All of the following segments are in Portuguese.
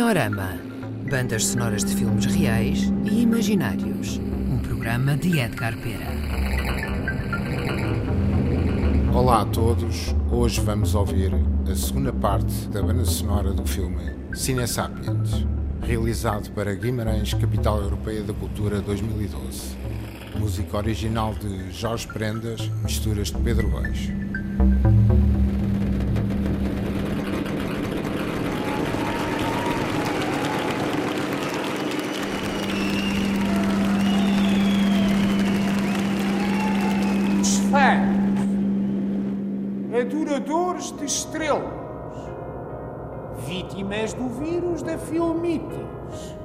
Cinorama. Bandas sonoras de filmes reais e imaginários. Um programa de Edgar Pera. Olá a todos. Hoje vamos ouvir a segunda parte da banda sonora do filme Cine Sapiens, realizado para Guimarães, Capital Europeia da Cultura 2012. Música original de Jorge Prendas, misturas de Pedro Reis. Estrelas, vítimas do vírus da filmites,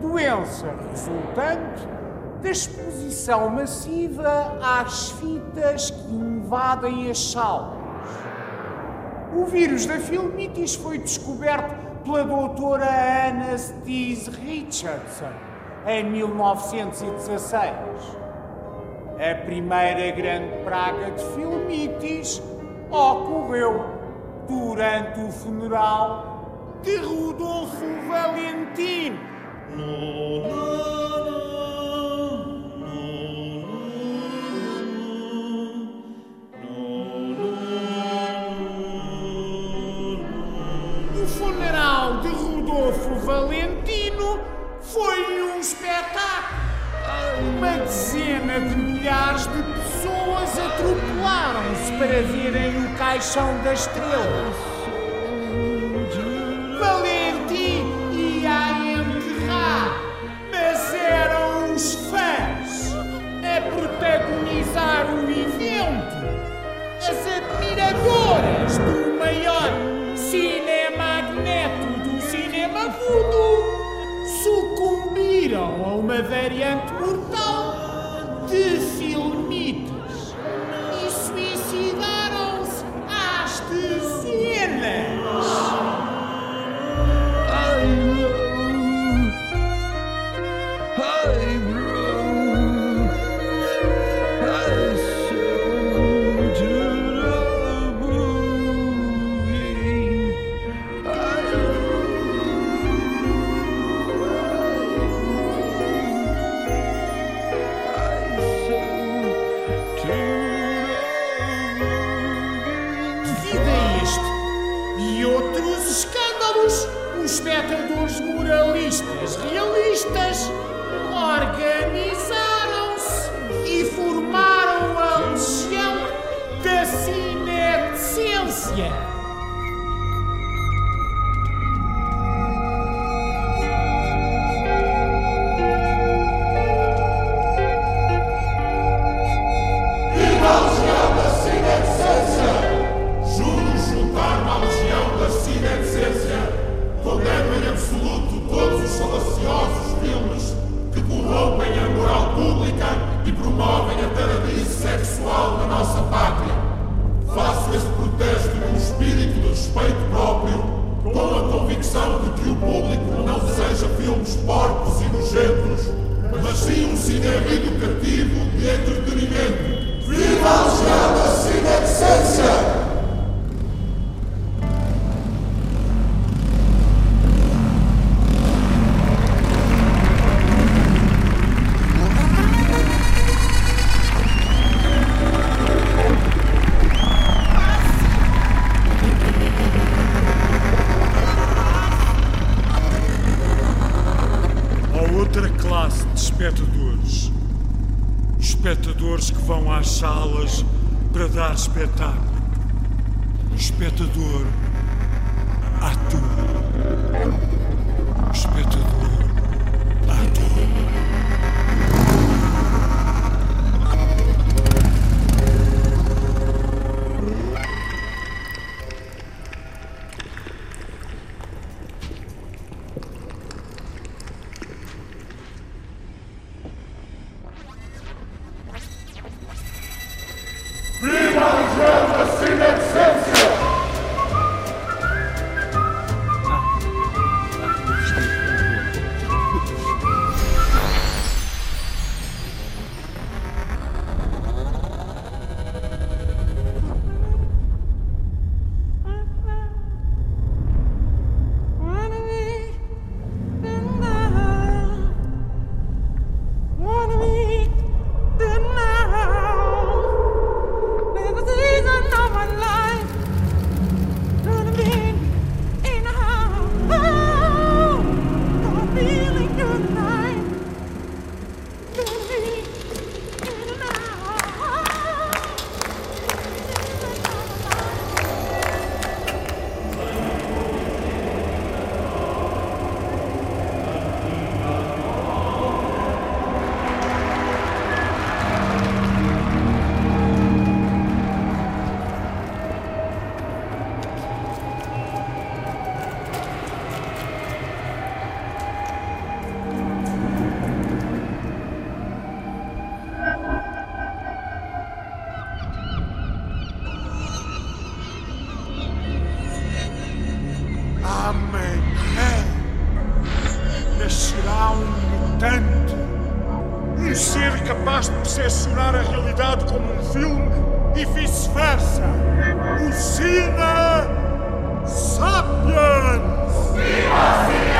doença resultante da exposição massiva às fitas que invadem as salas. O vírus da filmites foi descoberto pela doutora Anna Richardson em 1916. A primeira grande praga de filmites ocorreu durante o funeral de Rodolfo Valentim. O funeral de Rodolfo Valentino foi um espetáculo. Uma dezena de milhares de pessoas atropelaram-se para verem o caixão das estrelas. Valentim ia enterrar, mas eram os fãs a protagonizar o evento. As admiradoras do maior cinemagneto do cinema voodoo sucumbiram a uma variante mortal moralistas realistas e promovem a taradice sexual na nossa pátria. Faço este protesto num espírito de respeito próprio, com a convicção de que o público não deseja filmes porcos e nojentos, mas sim um cinema educativo e entretenimento. Espectadores que vão às salas para dar espetáculo. Espectador Amém. É. Nascerá um mutante. Um ser capaz de percepcionar a realidade como um filme e vice-versa. O Cine Sapiens! Viva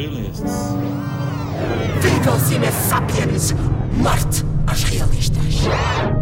surrealistas. Ficam-se sapiens, morte aos realistas.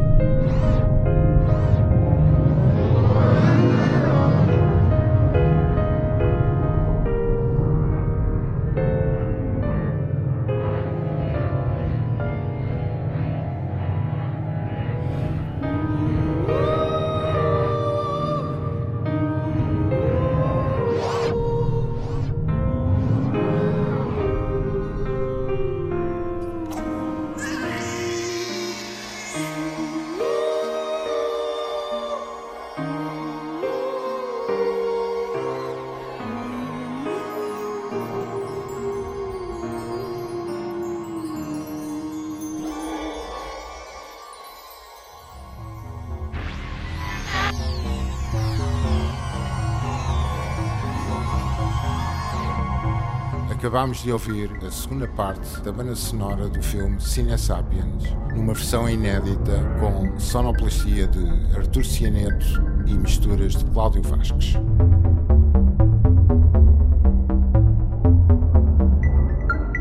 Acabámos de ouvir a segunda parte da banda sonora do filme Cine Sapiens, numa versão inédita com sonoplastia de Artur Cianeto e misturas de Cláudio Vasques.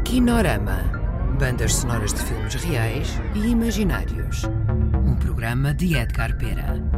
Kinorama Bandas sonoras de filmes reais e imaginários. Um programa de Edgar Pera.